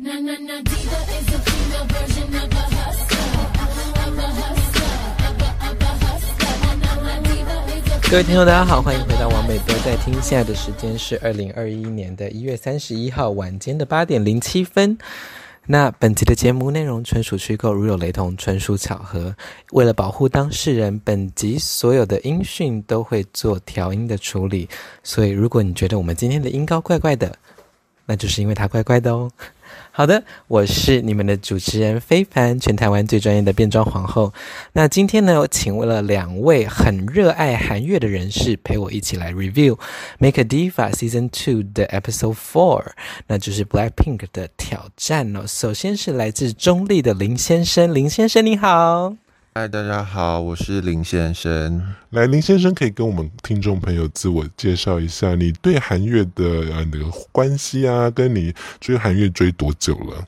各位听众，大家好，欢迎回到王美都在听。现在的时间是二零二一年的一月三十一号晚间的八点零七分。那本集的节目内容纯属虚构，如有雷同，纯属巧合。为了保护当事人，本集所有的音讯都会做调音的处理。所以，如果你觉得我们今天的音高怪怪的，那就是因为它怪怪的哦。好的，我是你们的主持人非凡，全台湾最专业的变装皇后。那今天呢，我请为了两位很热爱韩乐的人士陪我一起来 review《Make a Diva Season Two》的 Episode Four，那就是 Blackpink 的挑战哦。首先是来自中立的林先生，林先生你好。嗨，大家好，我是林先生。来，林先生可以跟我们听众朋友自我介绍一下，你对韩月的呃那个关系啊，跟你追韩月追多久了？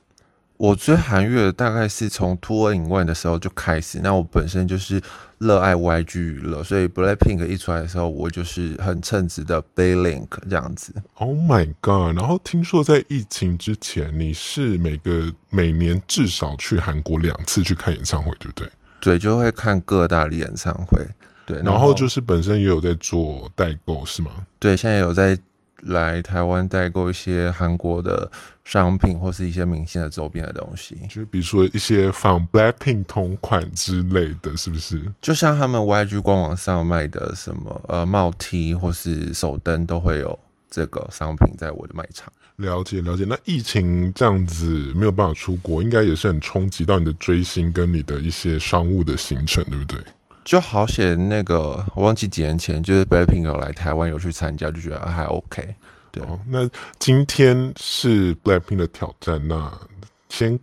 我追韩月大概是从 Two in One 的时候就开始。那我本身就是热爱 YG 娱乐，所以 Blackpink 一出来的时候，我就是很称职的 BLACKPINK 这样子。Oh my god！然后听说在疫情之前，你是每个每年至少去韩国两次去看演唱会，对不对？对，就会看各大的演唱会，对，然后，然后就是本身也有在做代购，是吗？对，现在有在来台湾代购一些韩国的商品，或是一些明星的周边的东西，就比如说一些仿 Blackpink 同款之类的，是不是？就像他们 YG 官网上卖的什么呃帽 T 或是手灯，都会有这个商品在我的卖场。了解了解，那疫情这样子没有办法出国，应该也是很冲击到你的追星跟你的一些商务的行程，对不对？就好险，那个我忘记几年前，就是 Blackpink 有来台湾有去参加，就觉得还 OK。对，哦，那今天是 Blackpink 的挑战，那先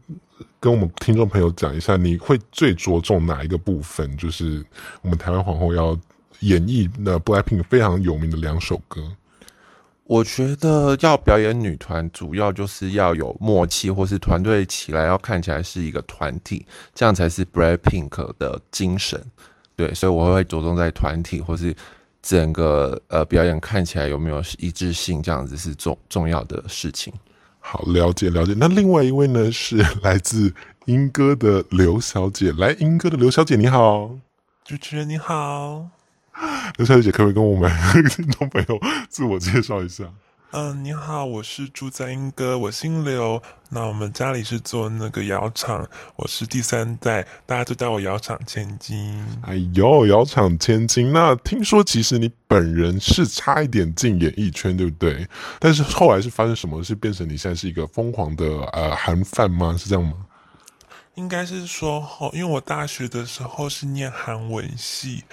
跟我们听众朋友讲一下，你会最着重哪一个部分？就是我们台湾皇后要演绎那 Blackpink 非常有名的两首歌。我觉得要表演女团，主要就是要有默契，或是团队起来要看起来是一个团体，这样才是 BLACKPINK 的精神。对，所以我会着重在团体，或是整个呃表演看起来有没有一致性，这样子是重重要的事情。好，了解了解。那另外一位呢，是 来自英哥的刘小姐。来，英哥的刘小姐你好，主持人你好。刘小姐，可不可以跟我们 听众朋友自我介绍一下？嗯、呃，你好，我是住在英哥，我姓刘。那我们家里是做那个窑厂，我是第三代，大家都叫我窑厂千金。哎呦，窑厂千金。那听说其实你本人是差一点进演艺圈，对不对？但是后来是发生什么事，变成你现在是一个疯狂的呃韩范吗？是这样吗？应该是说，因为我大学的时候是念韩文系，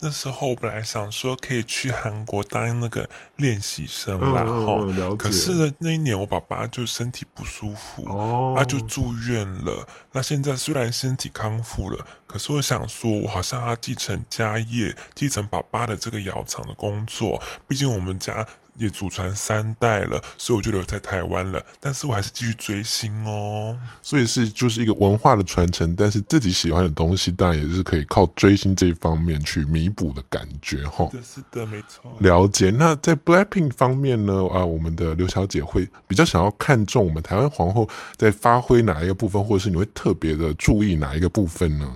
那时候我本来想说可以去韩国当那个练习生，然后，可是呢，那一年我爸爸就身体不舒服，哦，他就住院了。那现在虽然身体康复了，可是我想说，我好像要继承家业，继承爸爸的这个窑厂的工作，毕竟我们家。也祖传三代了，所以我就留在台湾了。但是我还是继续追星哦。所以是就是一个文化的传承，但是自己喜欢的东西，当然也是可以靠追星这一方面去弥补的感觉哈。是的，是的，没错。了解。那在 Blackpink 方面呢？啊，我们的刘小姐会比较想要看重我们台湾皇后在发挥哪一个部分，或者是你会特别的注意哪一个部分呢？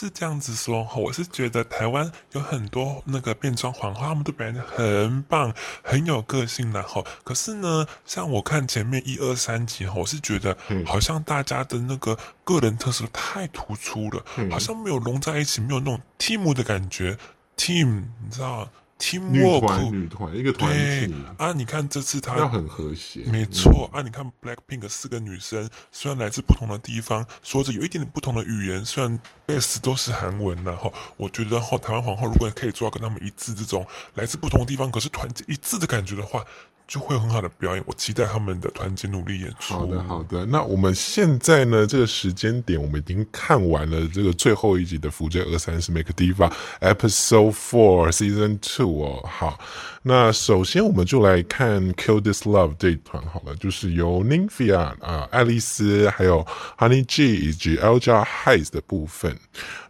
是这样子说哈，我是觉得台湾有很多那个变装皇后，他们都表现的很棒，很有个性的哈。可是呢，像我看前面一二三集哈，我是觉得好像大家的那个个人特色太突出了，好像没有融在一起，没有那种 team 的感觉。team，你知道？Team work，女团一个团体啊！你看这次她要很和谐，没错啊！你看 Blackpink 四个女生，虽然来自不同的地方，说着有一点点不同的语言，虽然 base 都是韩文，然后我觉得后台湾皇后如果可以做到跟他们一致这种来自不同的地方，可是团结一致的感觉的话。就会有很好的表演，我期待他们的团结努力演出。好的，好的。那我们现在呢？这个时间点，我们已经看完了这个最后一集的《福建二三十 Make a Diva Episode Four Season Two》我。好，那首先我们就来看《Kill This Love》这一团好了，就是由 Nymphia 啊、爱丽丝、还有 Honey G 以及 Alger Highs 的部分。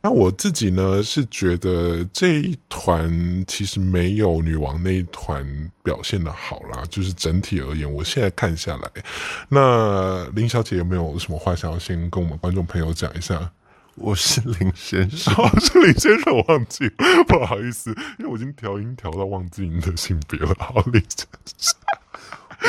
那我自己呢是觉得这一团其实没有女王那一团表现的好啦，就是整体而言，我现在看下来，那林小姐有没有什么话想要先跟我们观众朋友讲一下？我是林先生，是林先生，我忘记，不好意思，因为我已经调音调到忘记你的性别了。好，林先生，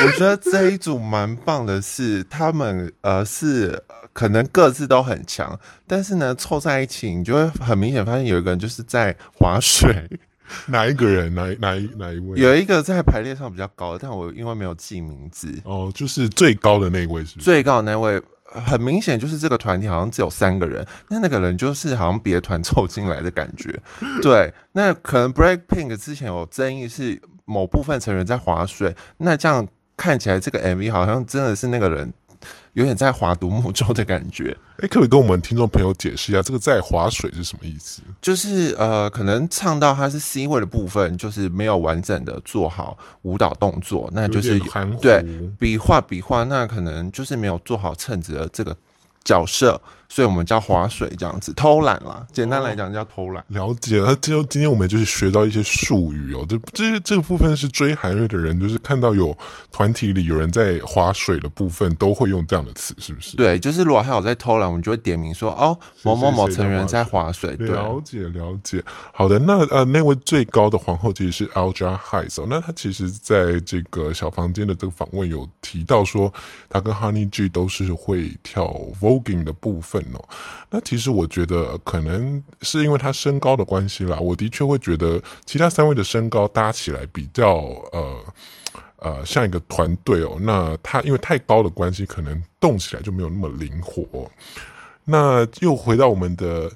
我觉得这一组蛮棒的是，他们呃是可能各自都很强，但是呢凑在一起，你就会很明显发现有一个人就是在划水，哪一个人？哪哪一哪一位？有一个在排列上比较高的，但我因为没有记名字，哦，就是最高的那位是是？最高的那位。很明显就是这个团体好像只有三个人，那那个人就是好像别团凑进来的感觉。对，那可能 Break Pink 之前有争议是某部分成员在划水，那这样看起来这个 MV 好像真的是那个人。有点在划独木舟的感觉，哎、欸，可不可以跟我们听众朋友解释一下，这个在划水是什么意思？就是呃，可能唱到它是 C 位的部分，就是没有完整的做好舞蹈动作，那就是对比划比划，那可能就是没有做好称职的这个角色。所以我们叫划水这样子，偷懒啦。简单来讲叫偷懒。了解了，就今天我们就是学到一些术语哦。这这这个部分是追韩瑞的人，就是看到有团体里有人在划水的部分，都会用这样的词，是不是？对，就是如果还有在偷懒，我们就会点名说哦，某某某成员在划水。对，了解了解。好的，那呃，那位最高的皇后其实是 Alja Highs 哦。那她其实在这个小房间的这个访问有提到说，她跟 Honey G 都是会跳 Voguing 的部分。那其实我觉得可能是因为他身高的关系啦，我的确会觉得其他三位的身高搭起来比较呃呃像一个团队哦。那他因为太高的关系，可能动起来就没有那么灵活。那又回到我们的。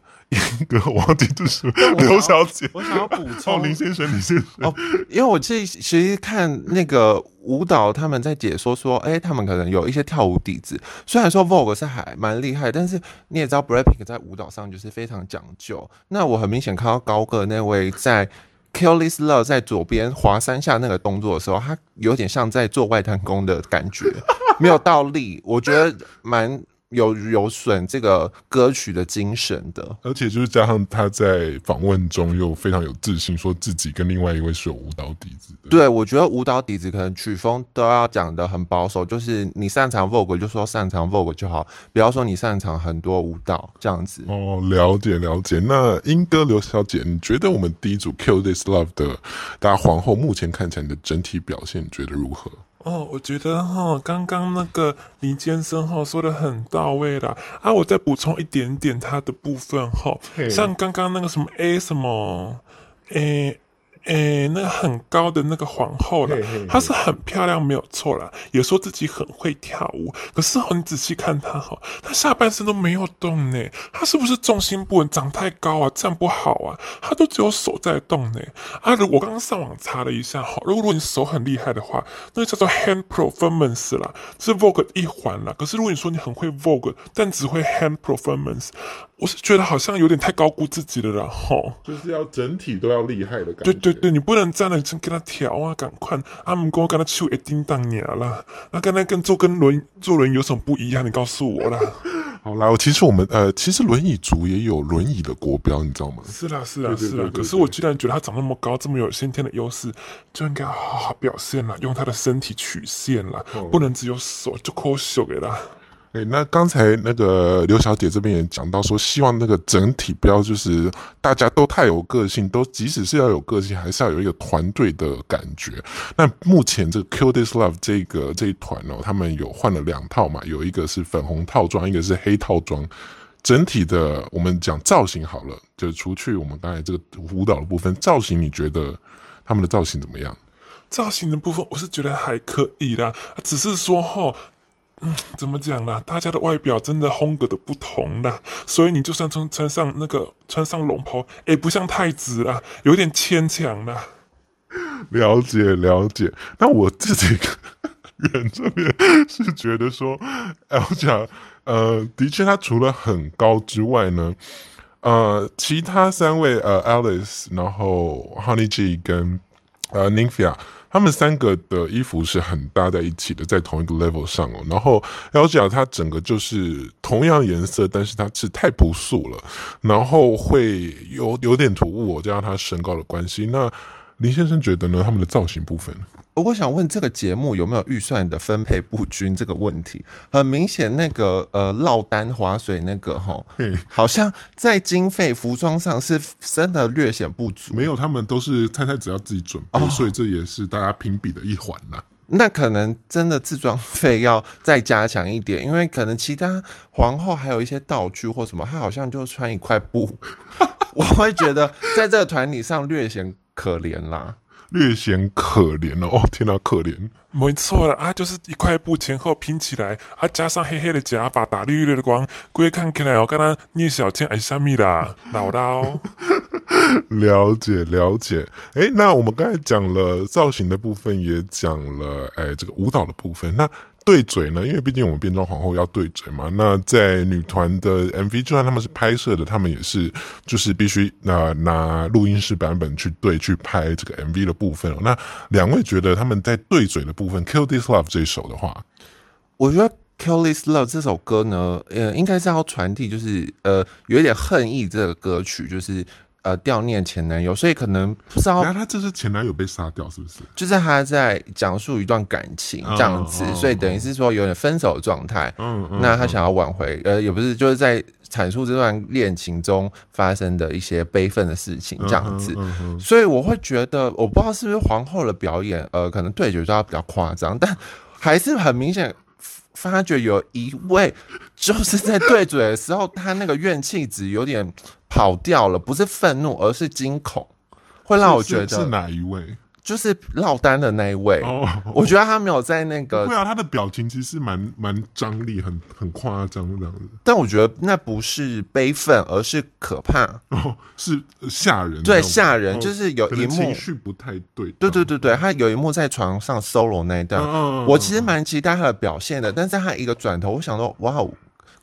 哥，我忘记就是 刘小姐。我想要补充，林先生，林先生。哦，因为我这其实看那个舞蹈，他们在解说说，哎、欸，他们可能有一些跳舞底子。虽然说 Vogue 是还蛮厉害，但是你也知道，Blackpink 在舞蹈上就是非常讲究。那我很明显看到高个那位在 Kill This Love 在左边滑三下那个动作的时候，他有点像在做外太空的感觉，没有倒立。我觉得蛮。有有损这个歌曲的精神的，而且就是加上他在访问中又非常有自信，说自己跟另外一位是有舞蹈底子的。对，我觉得舞蹈底子可能曲风都要讲的很保守，就是你擅长 Vogue 就说擅长 Vogue 就好，不要说你擅长很多舞蹈这样子。哦，了解了解。那英哥刘小姐，你觉得我们第一组 Kill This Love 的大家皇后目前看起来你的整体表现，你觉得如何？哦，我觉得哈，刚刚那个林先生哈说的很到位啦。啊，我再补充一点点他的部分哈，像刚刚那个什么 A 什么，诶。诶、欸，那个很高的那个皇后了，她是很漂亮，没有错啦，也说自己很会跳舞。可是哦，你仔细看她哈，她下半身都没有动呢，她是不是重心不稳，长太高啊，站不好啊？她都只有手在动呢。啊，如我刚刚上网查了一下哈，如果你手很厉害的话，那个叫做 hand performance 啦，是 Vogue 一环啦。可是如果你说你很会 Vogue，但只会 hand performance。我是觉得好像有点太高估自己了啦，吼，就是要整体都要厉害的感觉。对对对，你不能站在这跟他调啊，赶快，阿姆哥跟他去一叮当鸟啦。那跟他跟坐跟轮坐轮有什么不一样？你告诉我啦。好啦，我其实我们呃，其实轮椅族也有轮椅的国标，你知道吗？是啦是啦是啦。可是我居然觉得他长那么高，这么有先天的优势，就应该好好表现啦，用他的身体曲线啦，哦、不能只有手就抠手给他。哎、那刚才那个刘小姐这边也讲到说，希望那个整体不要就是大家都太有个性，都即使是要有个性，还是要有一个团队的感觉。那目前这个 Kill This Love 这个这一团哦，他们有换了两套嘛，有一个是粉红套装，一个是黑套装。整体的我们讲造型好了，就除去我们刚才这个舞蹈的部分，造型你觉得他们的造型怎么样？造型的部分我是觉得还可以啦，只是说齁。嗯，怎么讲呢？大家的外表真的风格的不同啦，所以你就算穿穿上那个穿上龙袍，也不像太子啦，有点牵强啦。了解了解，那我自己 人这边是觉得说，Alger 呃，的确他除了很高之外呢，呃，其他三位呃，Alice，然后 Honey G 跟呃 Nymphia，他们三个的衣服是很搭在一起的，在同一个 level 上哦。然后 L G R 它整个就是同样颜色，但是它是太朴素了，然后会有有点突兀，加上它身高的关系。那林先生觉得呢？他们的造型部分？我想问这个节目有没有预算的分配不均这个问题，很明显那个呃落单划水那个哈，好像在经费服装上是真的略显不足。没有，他们都是太太只要自己准备，哦、所以这也是大家评比的一环呐。那可能真的自装费要再加强一点，因为可能其他皇后还有一些道具或什么，她好像就穿一块布，我会觉得在这个团体上略显可怜啦。略显可怜了哦，天哪，可怜！没错了啊，就是一块布前后拼起来，啊，加上黑黑的假发，打绿绿的光，各位看起来我刚刚聂小倩还是虾米啦，老刀。了解了解，哎，那我们刚才讲了造型的部分，也讲了哎这个舞蹈的部分，那。对嘴呢？因为毕竟我们变装皇后要对嘴嘛。那在女团的 MV，就算他们是拍摄的，他们也是就是必须拿拿录音室版本去对去拍这个 MV 的部分。那两位觉得他们在对嘴的部分，《Kill This Love》这一首的话，我觉得《Kill This Love》这首歌呢，呃，应该是要传递就是呃有一点恨意这个歌曲，就是。呃，悼念前男友，所以可能不知道。那他这是前男友被杀掉，是不是？就是他在讲述一段感情这样子，哦、所以等于是说有点分手的状态。嗯嗯。那他想要挽回，呃，也不是，就是在阐述这段恋情中发生的一些悲愤的事情这样子。嗯嗯嗯、所以我会觉得，我不知道是不是皇后的表演，呃，可能对决就要比较夸张，但还是很明显发觉有一位就是在对嘴的时候，他那个怨气值有点。跑掉了，不是愤怒，而是惊恐，会让我觉得是，哪一位？就是落单的那一位。哦，我觉得他没有在那个。对啊，他的表情其实蛮蛮张力，很很夸张这样子。但我觉得那不是悲愤，而是可怕。哦，是吓人。对，吓人，就是有一幕情绪不太对。对对对对，他有一幕在床上 solo 那一段，哦、我其实蛮期待他的表现的。但是他一个转头，我想说，哇哦。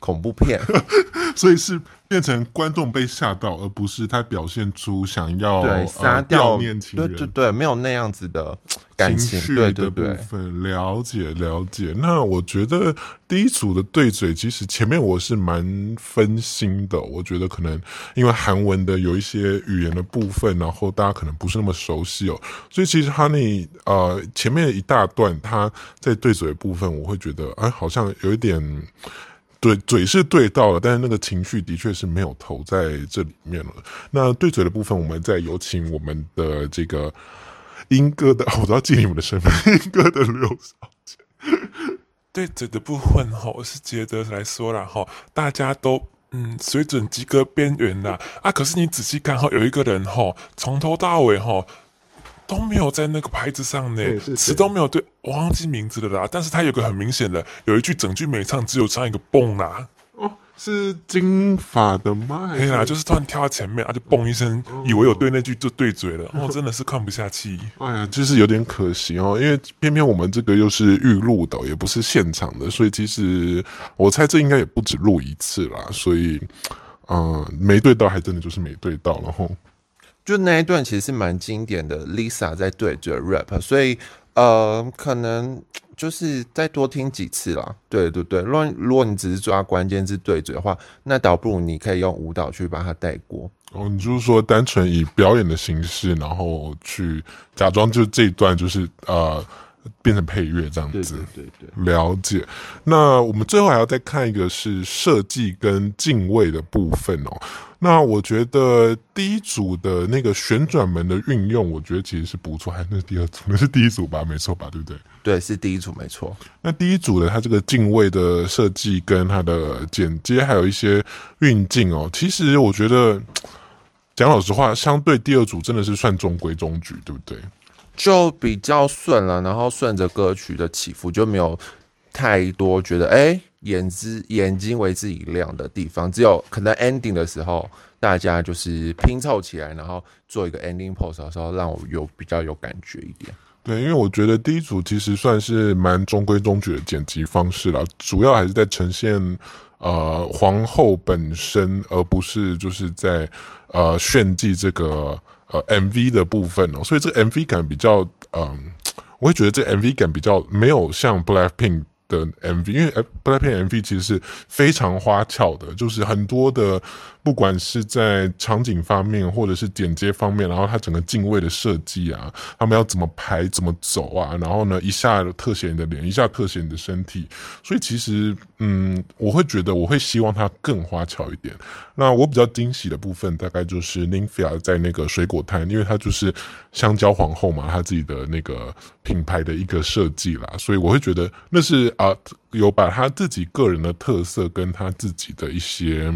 恐怖片，所以是变成观众被吓到，而不是他表现出想要对杀掉念情人，对对对，没有那样子的感情情绪的部分。了解了解。那我觉得第一组的对嘴，其实前面我是蛮分心的。我觉得可能因为韩文的有一些语言的部分，然后大家可能不是那么熟悉哦，所以其实 Honey 呃前面一大段他在对嘴的部分，我会觉得哎好像有一点。对，嘴是对到了，但是那个情绪的确是没有投在这里面了。那对嘴的部分，我们再有请我们的这个莺歌的，我都要记你们的身份，莺歌的刘小姐。对嘴的部分哈，我是觉得来说了哈，大家都嗯水准及格边缘啦啊，可是你仔细看哈，有一个人哈，从头到尾哈。都没有在那个牌子上呢，词都没有对，我忘记名字了啦。但是他有个很明显的，有一句整句没唱，只有唱一个蹦啦。哦，是金发的吗？对啦，就是突然跳到前面，他就蹦一声，以为有对那句就对嘴了。哦，真的是看不下去。哎呀，就是有点可惜哦，因为偏偏我们这个又是预录的，也不是现场的，所以其实我猜这应该也不止录一次啦。所以，嗯、呃，没对到，还真的就是没对到，然后。就那一段其实是蛮经典的，Lisa 在对着 rap，所以呃，可能就是再多听几次啦。对对对，如果如果你只是抓关键字对嘴的话，那倒不如你可以用舞蹈去把它带过。哦，你就是说单纯以表演的形式，然后去假装就这一段就是呃。变成配乐这样子，对对对，了解。那我们最后还要再看一个是设计跟敬畏的部分哦。那我觉得第一组的那个旋转门的运用，我觉得其实是不错。还是那是第二组？那是第一组吧？没错吧？对不对？对，是第一组，没错。那第一组的它这个敬畏的设计跟它的剪接，还有一些运镜哦，其实我觉得讲老实话，相对第二组真的是算中规中矩，对不对？就比较顺了，然后顺着歌曲的起伏，就没有太多觉得哎，眼之眼睛为之一亮的地方。只有可能 ending 的时候，大家就是拼凑起来，然后做一个 ending pose 的时候，让我有比较有感觉一点。对，因为我觉得第一组其实算是蛮中规中矩的剪辑方式了，主要还是在呈现呃皇后本身，而不是就是在呃炫技这个呃 MV 的部分哦，所以这个 MV 感比较嗯、我会觉得这 MV 感比较没有像 Blackpink。的 MV，因为 Blackpink MV 其实是非常花俏的，就是很多的，不管是在场景方面，或者是剪接方面，然后它整个镜位的设计啊，他们要怎么排、怎么走啊，然后呢，一下特写你的脸，一下特写你的身体，所以其实，嗯，我会觉得我会希望它更花巧一点。那我比较惊喜的部分，大概就是 Nymphia 在那个水果摊，因为它就是香蕉皇后嘛，她自己的那个品牌的一个设计啦，所以我会觉得那是啊，有把他自己个人的特色跟他自己的一些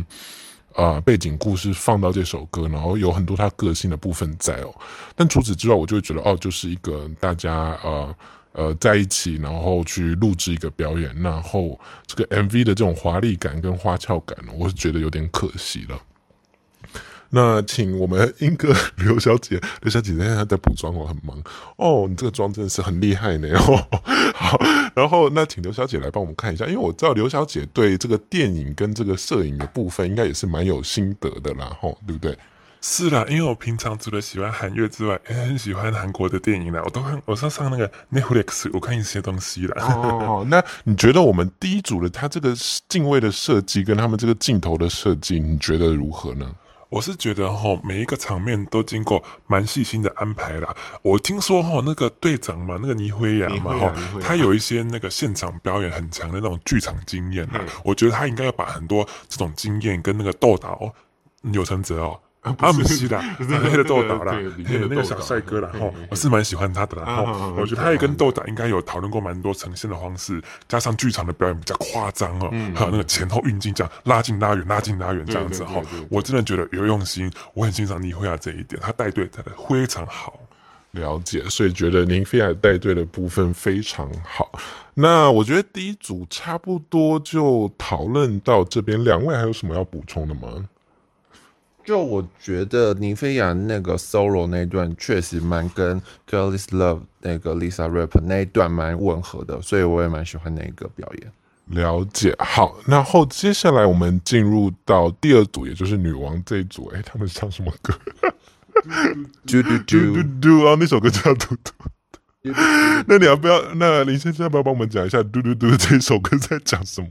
啊背景故事放到这首歌，然后有很多他个性的部分在哦。但除此之外，我就会觉得哦，就是一个大家呃呃在一起，然后去录制一个表演，然后这个 MV 的这种华丽感跟花俏感，我是觉得有点可惜了。那请我们英哥 刘小姐，刘小姐现在在补妆哦，很忙哦。你这个妆真的是很厉害呢哦。好，然后那请刘小姐来帮我们看一下，因为我知道刘小姐对这个电影跟这个摄影的部分，应该也是蛮有心得的啦，吼，对不对？是啦，因为我平常除了喜欢韩乐之外，也很喜欢韩国的电影啦。我都看，我上上那个 Netflix，我看一些东西啦。哦，那你觉得我们第一组的他这个镜位的设计跟他们这个镜头的设计，你觉得如何呢？我是觉得哈，每一个场面都经过蛮细心的安排啦。我听说哈，那个队长嘛，那个倪辉阳嘛哈，他有一些那个现场表演很强的那种剧场经验啦。我觉得他应该要把很多这种经验跟那个豆导钮承泽哦。阿姆西的 那个豆导啦，那个小帅哥啦，哈，我是蛮喜欢他的啦。哈，我觉得他也跟豆导应该有讨论过蛮多呈现的方式，加上剧场的表演比较夸张哦，还有那个前后运镜这样拉近拉远拉近拉远这样子哈，我真的觉得有用心，我很欣赏尼菲亚这一点，他带队带的非常好。了解，所以觉得林菲亚带队的部分非常好。那我觉得第一组差不多就讨论到这边，两位还有什么要补充的吗？就我觉得尼菲亚那个 solo 那段确实蛮跟 Careless Love 那个 Lisa Rap 那一段蛮吻合的，所以我也蛮喜欢那个表演。了解，好，然后接下来我们进入到第二组，也就是女王这一组。哎，他们唱什么歌？嘟嘟嘟嘟嘟啊，那首歌叫嘟嘟。那你要不要？那林先生要不要帮我们讲一下嘟嘟嘟这首歌在讲什么？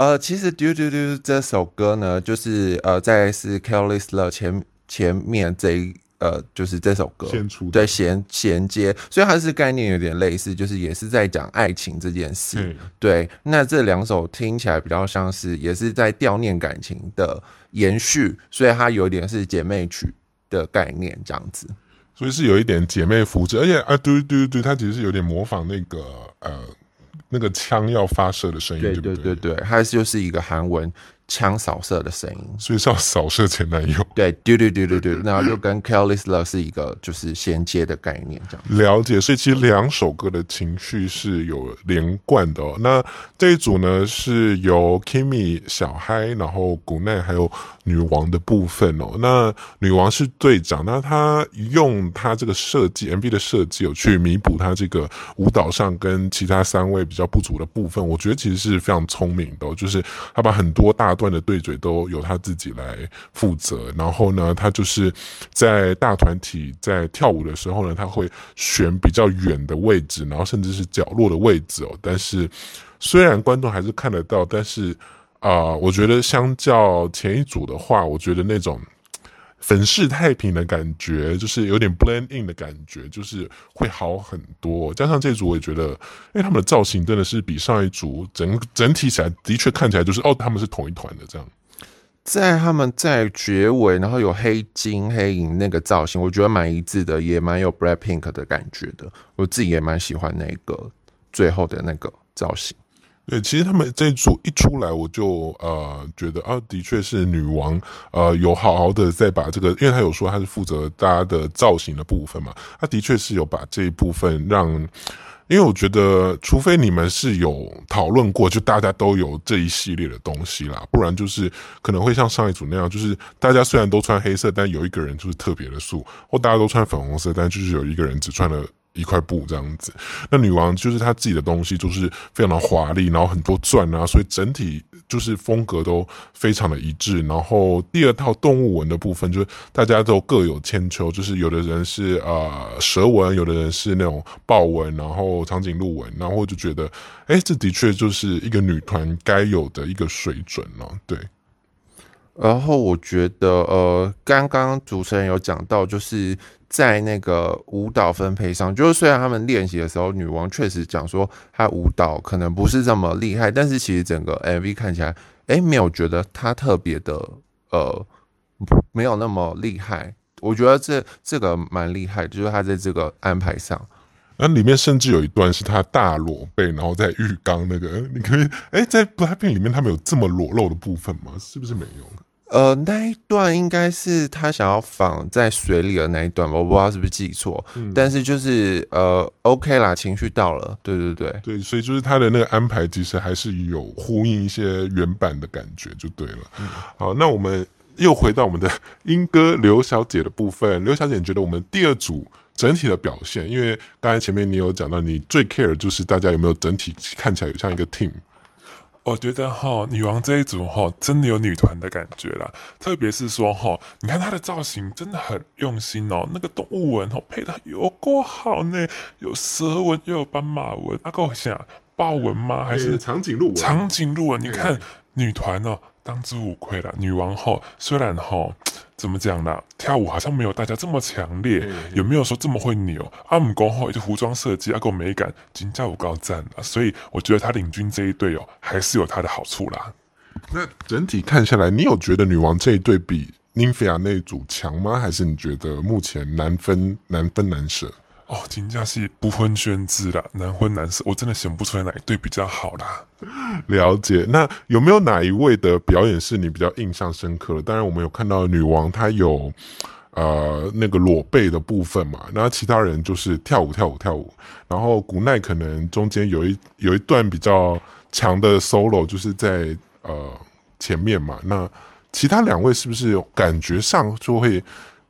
呃，其实《Do Do Do》这首歌呢，就是呃，在是《Careless 前前面这一呃，就是这首歌对衔衔接，所以它是概念有点类似，就是也是在讲爱情这件事。嗯、对，那这两首听起来比较像是也是在悼念感情的延续，所以它有点是姐妹曲的概念这样子，所以是有一点姐妹扶持，而且啊，对对对，它其实是有点模仿那个呃。那个枪要发射的声音，对对对对，它就是一个韩文。枪扫射的声音，所以是要扫射前男友。对，对对对对对，然后就跟 Careless Love 是一个就是衔接的概念，这样了解。所以其实两首歌的情绪是有连贯的哦。那这一组呢，是由 Kimmy 小嗨，然后古奈还有女王的部分哦。那女王是队长，那她用她这个设计 MV 的设计有去弥补她这个舞蹈上跟其他三位比较不足的部分。我觉得其实是非常聪明的哦，就是她把很多大段的对嘴都由他自己来负责，然后呢，他就是在大团体在跳舞的时候呢，他会选比较远的位置，然后甚至是角落的位置哦。但是虽然观众还是看得到，但是啊、我觉得相较前一组的话，我觉得那种粉饰太平的感觉，就是有点 blend in 的感觉，就是会好很多。加上这组，我也觉得，因为他们的造型真的是比上一组整整体起来，的确看起来就是哦，他们是同一团的这样。在他们在结尾，然后有黑金黑银那个造型，我觉得蛮一致的，也蛮有 Blackpink 的感觉的。我自己也蛮喜欢那个最后的那个造型。对，其实他们这一组一出来，我就呃觉得啊，的确是女王呃有好好的在把这个，因为他有说他是负责大家的造型的部分嘛，他的确是有把这一部分让，因为我觉得除非你们是有讨论过，就大家都有这一系列的东西啦，不然就是可能会像上一组那样，就是大家虽然都穿黑色，但有一个人就是特别的素，或大家都穿粉红色，但就是有一个人只穿了。一块布这样子，那女王就是她自己的东西，就是非常的华丽，然后很多钻啊，所以整体就是风格都非常的一致。然后第二套动物纹的部分，就是大家都各有千秋，就是有的人是呃蛇纹，有的人是那种豹纹，然后长颈鹿纹，然后就觉得，哎，这的确就是一个女团该有的一个水准了，对。然后我觉得，呃，刚刚主持人有讲到，就是在那个舞蹈分配上，就是虽然他们练习的时候，女王确实讲说她舞蹈可能不是这么厉害，但是其实整个 MV 看起来，哎，没有觉得她特别的，呃，没有那么厉害。我觉得这这个蛮厉害，就是她在这个安排上。那里面甚至有一段是她大裸背，然后在浴缸那个，你可以，哎，在 BLACKPINK 里面，他们有这么裸露的部分吗？是不是没有？呃，那一段应该是他想要仿在水里的那一段吧，我不知道是不是记错，嗯、但是就是呃，OK 啦，情绪到了，对对对对，所以就是他的那个安排其实还是有呼应一些原版的感觉，就对了。嗯、好，那我们又回到我们的 英歌刘小姐的部分，刘小姐你觉得我们第二组整体的表现，因为刚才前面你有讲到，你最 care 就是大家有没有整体看起来有像一个 team。我觉得哈，女王这一组哈，真的有女团的感觉啦。特别是说哈，你看她的造型真的很用心哦，那个动物纹哦配得有够好呢，有蛇纹又有斑马纹，阿够想豹纹吗？还是长颈鹿纹？长颈鹿纹，你看女团哦。当之无愧了，女王后虽然哈怎么讲呢，跳舞好像没有大家这么强烈，嗯、有没有说这么会扭？阿姆公后一个服装设计，阿够美感，金价舞高赞了，所以我觉得他领军这一队哦，还是有他的好处啦。那整体看下来，你有觉得女王这一队比 Nymphia 那一组强吗？还是你觉得目前难分难分难舍？哦，金价是不分轩輊啦，难分难舍，我真的想不出来哪一对比较好啦。了解，那有没有哪一位的表演是你比较印象深刻的？当然，我们有看到女王她有呃那个裸背的部分嘛，那其他人就是跳舞跳舞跳舞，然后古奈可能中间有一有一段比较强的 solo，就是在呃前面嘛。那其他两位是不是感觉上就会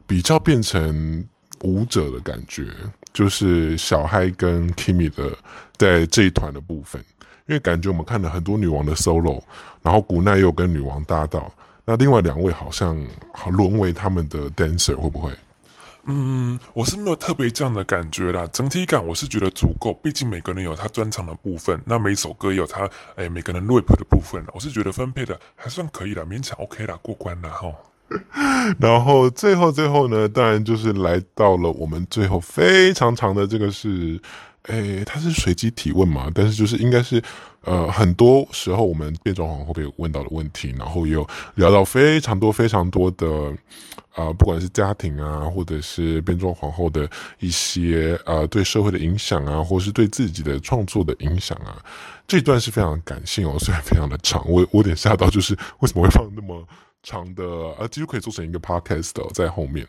比较变成舞者的感觉？就是小嗨跟 Kimi 的在这一团的部分，因为感觉我们看了很多女王的 solo，然后古奈又跟女王搭档，那另外两位好像好沦为他们的 dancer 会不会？嗯，我是没有特别这样的感觉啦，整体感我是觉得足够，毕竟每个人有他专长的部分，那每首歌也有他哎每个人 rap 的部分，我是觉得分配的还算可以啦，勉强 OK 啦，过关啦哈。然后最后最后呢，当然就是来到了我们最后非常长的这个是，诶，它是随机提问嘛？但是就是应该是，呃，很多时候我们变装皇后被问到的问题，然后也有聊到非常多非常多的，啊、不管是家庭啊，或者是变装皇后的一些啊、对社会的影响啊，或是对自己的创作的影响啊，这段是非常感性哦，虽然非常的长，我我有点吓到，就是为什么会放那么。长的啊，几乎可以做成一个 podcast 在后面。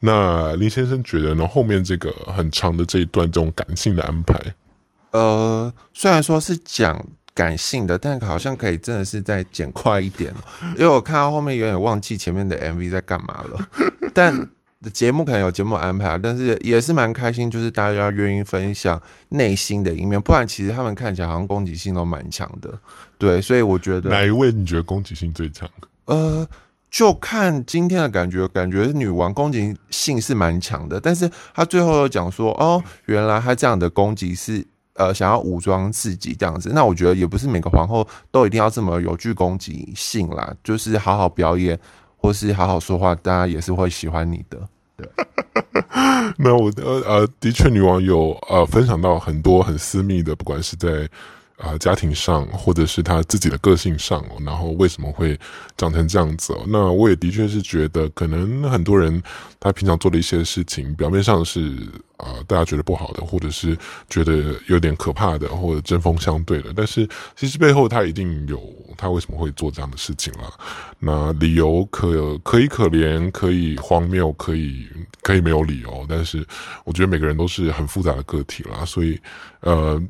那林先生觉得呢？后面这个很长的这一段这种感性的安排，呃，虽然说是讲感性的，但好像可以真的是再剪快一点，因为我看到后面有点忘记前面的 MV 在干嘛了。但节目可能有节目安排，但是也是蛮开心，就是大家愿意分享内心的一面，不然其实他们看起来好像攻击性都蛮强的。对，所以我觉得哪一位你觉得攻击性最强？呃，就看今天的感觉，感觉女王攻击性是蛮强的，但是她最后又讲说，哦，原来她这样的攻击是呃想要武装自己这样子，那我觉得也不是每个皇后都一定要这么有具攻击性啦，就是好好表演或是好好说话，大家也是会喜欢你的。对，那我呃呃，的确，女王有呃分享到很多很私密的，不管是在。啊、家庭上或者是他自己的个性上，然后为什么会长成这样子？那我也的确是觉得，可能很多人他平常做的一些事情，表面上是啊、大家觉得不好的，或者是觉得有点可怕的，或者针锋相对的，但是其实背后他一定有他为什么会做这样的事情了。那理由可可以可怜，可以荒谬，可以可以没有理由，但是我觉得每个人都是很复杂的个体啦，所以呃。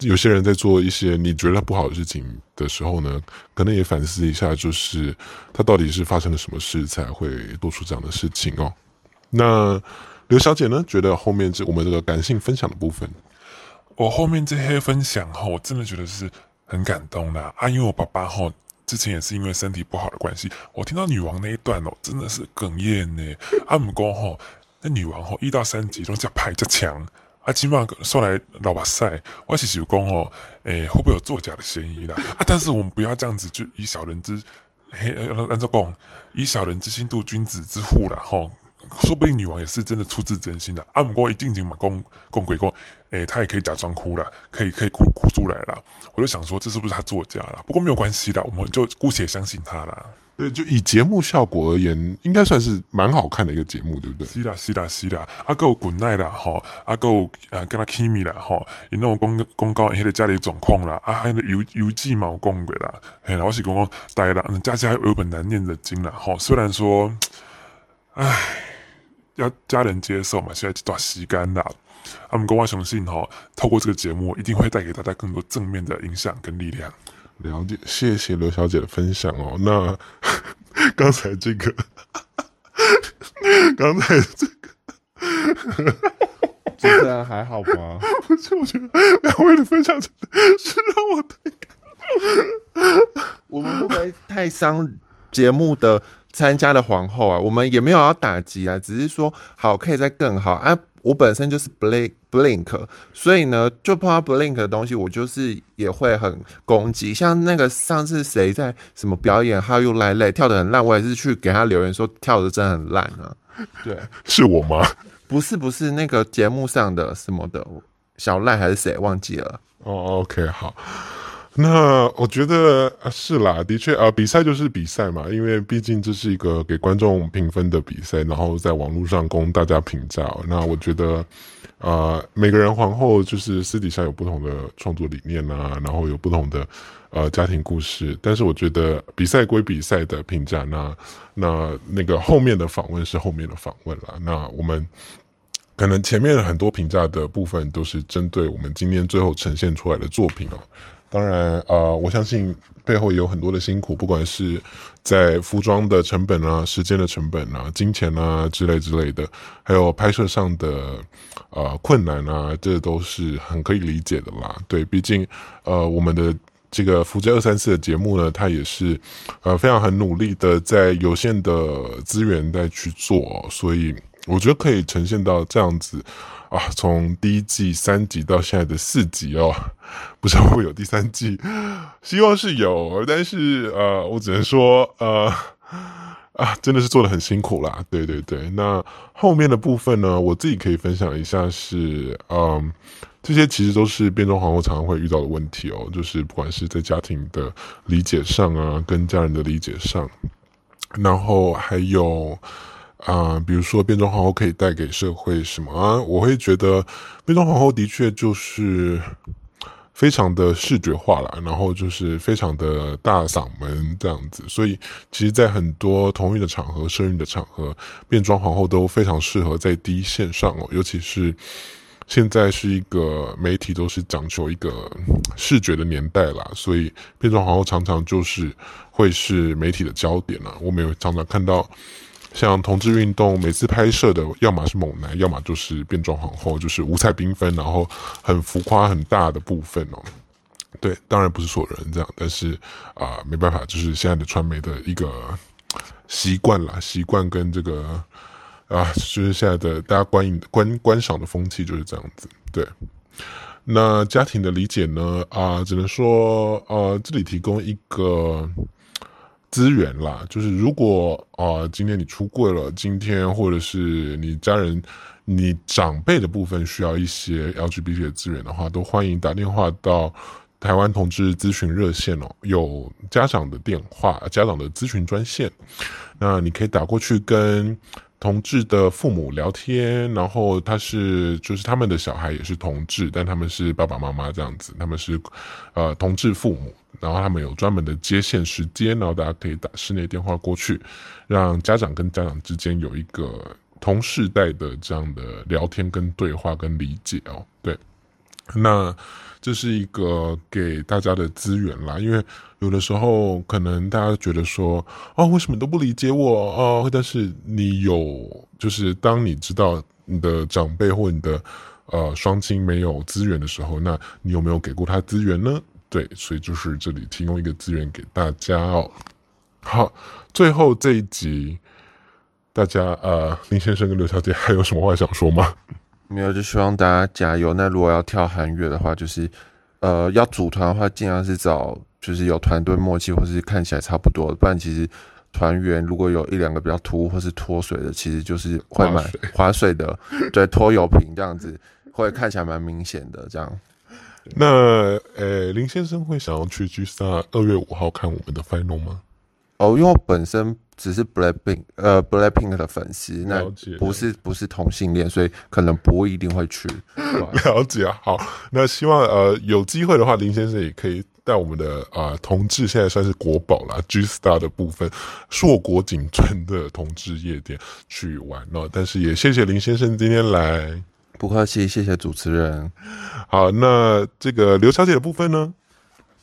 有些人在做一些你觉得不好的事情的时候呢，可能也反思一下，就是他到底是发生了什么事才会做出这样的事情哦。那刘小姐呢，觉得后面这我们这个感性分享的部分，我后面这些分享哈，我真的觉得是很感动的啊，因为我爸爸哈。之前也是因为身体不好的关系，我听到女王那一段哦，真的是哽咽呢。阿姆公吼，那女王吼一到三集都叫排较强，啊，起码说来老把赛，我是想讲哦，诶、欸，会不会有作假的嫌疑啦？啊，但是我们不要这样子，就以小人之，嘿，按照讲，以小人之心度君子之腹啦，吼。说不定女王也是真的出自真心的。阿姆哥一定经嘛，公公鬼公，诶，她也可以假装哭了，可以可以哭哭出来了。我就想说，这是不是她作假了？不过没有关系的，我们就姑且相信她了。对，就以节目效果而言，应该算是蛮好看的一个节目，对不对？是啦，是啦，是啦。阿够滚奈啦，吼，阿够呃跟他 Kimi 啦，哈，有那种公公告一些家里状况啦，啊，还有邮邮寄毛公鬼啦，嘿，我是公公呆了，家家有本难念的经啦，吼。虽然说，唉。要家人接受嘛，现在这段时间啦，他们跟我相信哈，透过这个节目，一定会带给大家更多正面的影响跟力量。了解，谢谢刘小姐的分享哦。那刚才这个，刚才这个，这个还好吧？不是，我觉得两位的分享真的是让我太感动。我们不会太伤节目的。参加的皇后啊，我们也没有要打击啊，只是说好可以再更好啊。我本身就是 blink blink，所以呢，就碰到 blink 的东西，我就是也会很攻击。像那个上次谁在什么表演，How You Like 跳得很烂，我也是去给他留言说跳得真的很烂啊。对，是我吗？不是，不是那个节目上的什么的小赖还是谁忘记了？哦，OK，好。那我觉得是啦，的确啊，比赛就是比赛嘛，因为毕竟这是一个给观众评分的比赛，然后在网络上供大家评价。那我觉得，呃，每个人皇后就是私底下有不同的创作理念啊，然后有不同的呃家庭故事。但是我觉得比赛归比赛的评价，那那那个后面的访问是后面的访问啦。那我们可能前面很多评价的部分都是针对我们今天最后呈现出来的作品哦。当然，呃，我相信背后也有很多的辛苦，不管是在服装的成本啊、时间的成本啊、金钱啊之类之类的，还有拍摄上的呃困难啊，这都是很可以理解的啦。对，毕竟呃，我们的这个福建二三四的节目呢，它也是呃非常很努力的在有限的资源在去做，所以我觉得可以呈现到这样子。啊，从第一季三集到现在的四集哦，不知道会有第三季，希望是有，但是呃，我只能说呃 啊，真的是做得很辛苦啦。对对对，那后面的部分呢，我自己可以分享一下是，嗯，这些其实都是变装皇后常常会遇到的问题哦，就是不管是在家庭的理解上啊，跟家人的理解上，然后还有。啊、比如说变装皇后可以带给社会什么啊？我会觉得变装皇后的确就是非常的视觉化了，然后就是非常的大嗓门这样子，所以其实，在很多同运的场合、生日的场合，变装皇后都非常适合在第一线上哦。尤其是现在是一个媒体都是讲求一个视觉的年代啦，所以变装皇后常常就是会是媒体的焦点了。我们有常常看到。像同志运动，每次拍摄的，要么是猛男，要么就是变装皇后，就是五彩缤纷，然后很浮夸、很大的部分哦。对，当然不是所有人这样，但是啊、呃，没办法，就是现在的传媒的一个习惯啦，习惯跟这个啊，就是现在的大家观影观观赏的风气就是这样子。对，那家庭的理解呢？啊、只能说，呃，这里提供一个。资源啦，就是如果啊、今天你出柜了，今天或者是你家人、你长辈的部分需要一些 LGBT 的资源的话，都欢迎打电话到台湾同志咨询热线哦，有家长的电话、家长的咨询专线，那你可以打过去跟同志的父母聊天，然后他是就是他们的小孩也是同志，但他们是爸爸妈妈这样子，他们是呃同志父母。然后他们有专门的接线时间，然后大家可以打室内电话过去，让家长跟家长之间有一个同世代的这样的聊天跟对话跟理解哦。对，那这是一个给大家的资源啦，因为有的时候可能大家觉得说，哦，为什么都不理解我哦？但是你有，就是当你知道你的长辈或你的呃双亲没有资源的时候，那你有没有给过他资源呢？对，所以就是这里提供一个资源给大家哦。好，最后这一集，大家呃，林先生跟刘小姐还有什么话想说吗？没有，就希望大家加油。那如果要跳韩乐的话，就是呃，要组团的话，尽量是找就是有团队默契，或是看起来差不多的。不然其实团员如果有一两个比较突兀或是脱水的，其实就是会蛮划水的。对，拖油瓶这样子会看起来蛮明显的。这样。那呃，林先生会想要去 G Star 二月五号看我们的 Final 吗？哦，因为我本身只是 Blackpink 呃 Blackpink 的粉丝，那不是不是同性恋，所以可能不一定会去。了解，好，那希望呃有机会的话，林先生也可以带我们的啊、呃、同志，现在算是国宝啦 G Star 的部分，硕果仅存的同志夜店去玩哦。但是也谢谢林先生今天来，不客气，谢谢主持人。好，那这个刘小姐的部分呢？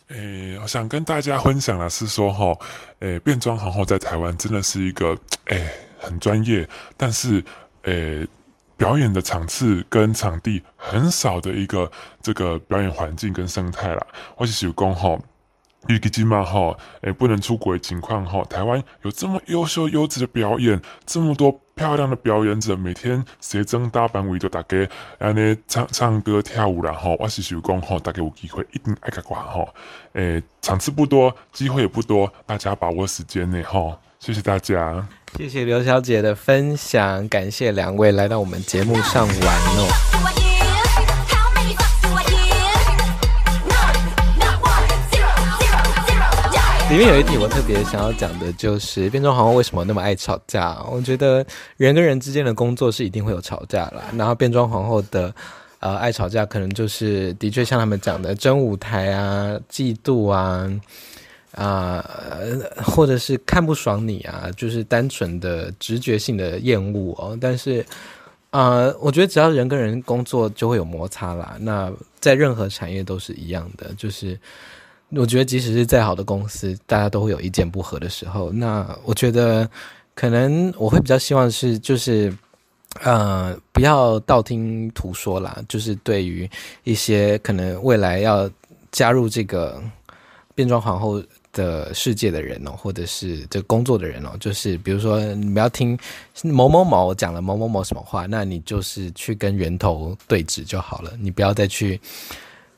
诶、欸，我想跟大家分享的是说，哈，诶，变装皇后在台湾真的是一个，诶、欸，很专业，但是，诶、欸，表演的场次跟场地很少的一个这个表演环境跟生态啦。我是有讲哈。预计今嘛哈，诶，不能出国的情况哈，台湾有这么优秀优质的表演，这么多漂亮的表演者，每天写真大班围着大家，安尼唱唱歌跳舞啦吼，我是想讲吼，大家有机会一定爱个挂哈，诶，场次不多，机会也不多，大家把握时间内哈，谢谢大家，谢谢刘小姐的分享，感谢两位来到我们节目上玩哦。里面有一题我特别想要讲的，就是变装皇后为什么那么爱吵架？我觉得人跟人之间的工作是一定会有吵架啦。然后变装皇后的呃爱吵架，可能就是的确像他们讲的争舞台啊、嫉妒啊啊、呃，或者是看不爽你啊，就是单纯的直觉性的厌恶哦。但是啊、呃，我觉得只要人跟人工作就会有摩擦啦。那在任何产业都是一样的，就是。我觉得，即使是再好的公司，大家都会有意见不合的时候。那我觉得，可能我会比较希望是，就是，呃，不要道听途说啦。就是对于一些可能未来要加入这个变装皇后的世界的人哦，或者是这工作的人哦，就是比如说，你不要听某某某讲了某某某什么话，那你就是去跟源头对峙就好了。你不要再去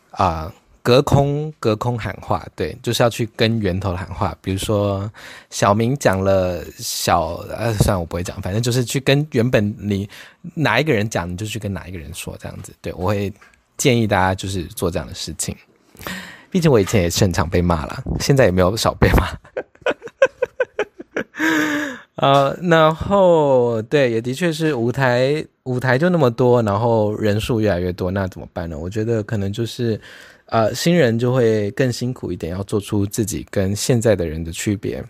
啊。隔空隔空喊话，对，就是要去跟源头喊话。比如说小明讲了小，呃，算了，我不会讲，反正就是去跟原本你哪一个人讲，你就去跟哪一个人说，这样子。对，我会建议大家就是做这样的事情。毕竟我以前也是很常被骂了，现在也没有少被骂。啊，然后对，也的确是舞台舞台就那么多，然后人数越来越多，那怎么办呢？我觉得可能就是。呃，新人就会更辛苦一点，要做出自己跟现在的人的区别。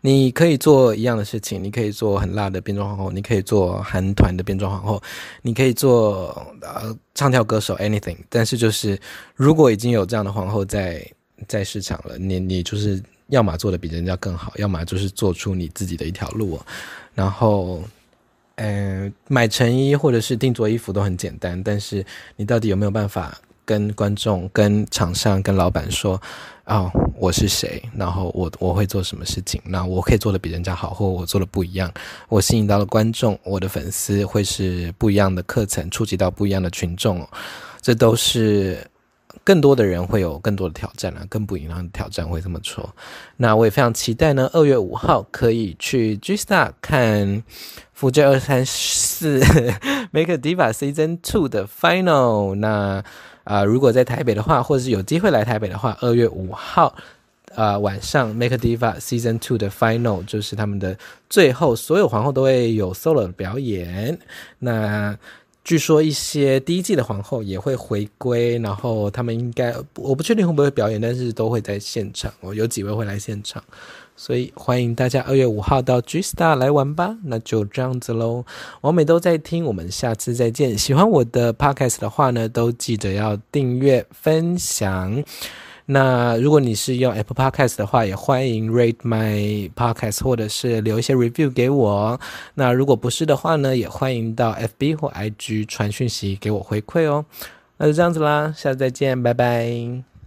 你可以做一样的事情，你可以做很辣的变装皇后，你可以做韩团的变装皇后，你可以做呃唱跳歌手，anything。但是就是如果已经有这样的皇后在在市场了，你你就是要么做的比人家更好，要么就是做出你自己的一条路。然后，呃，买成衣或者是定做衣服都很简单，但是你到底有没有办法？跟观众、跟厂商、跟老板说，哦，我是谁，然后我我会做什么事情，那我可以做的比人家好，或我做的不一样，我吸引到了观众，我的粉丝会是不一样的课程，触及到不一样的群众，这都是更多的人会有更多的挑战啊，更不一样的挑战会这么说。那我也非常期待呢，二月五号可以去 G Star 看福建二三四 Make a Diva Season Two 的 Final 那。啊、如果在台北的话，或者是有机会来台北的话，二月五号，啊、呃、晚上 Make Diva Season Two 的 Final 就是他们的最后，所有皇后都会有 solo 的表演。那据说一些第一季的皇后也会回归，然后他们应该我不确定会不会表演，但是都会在现场，我有几位会来现场。所以欢迎大家二月五号到 G Star 来玩吧，那就这样子喽。网美都在听，我们下次再见。喜欢我的 Podcast 的话呢，都记得要订阅、分享。那如果你是用 Apple Podcast 的话，也欢迎 Rate My Podcast 或者是留一些 Review 给我。那如果不是的话呢，也欢迎到 FB 或 IG 传讯息给我回馈哦。那就这样子啦，下次再见，拜拜。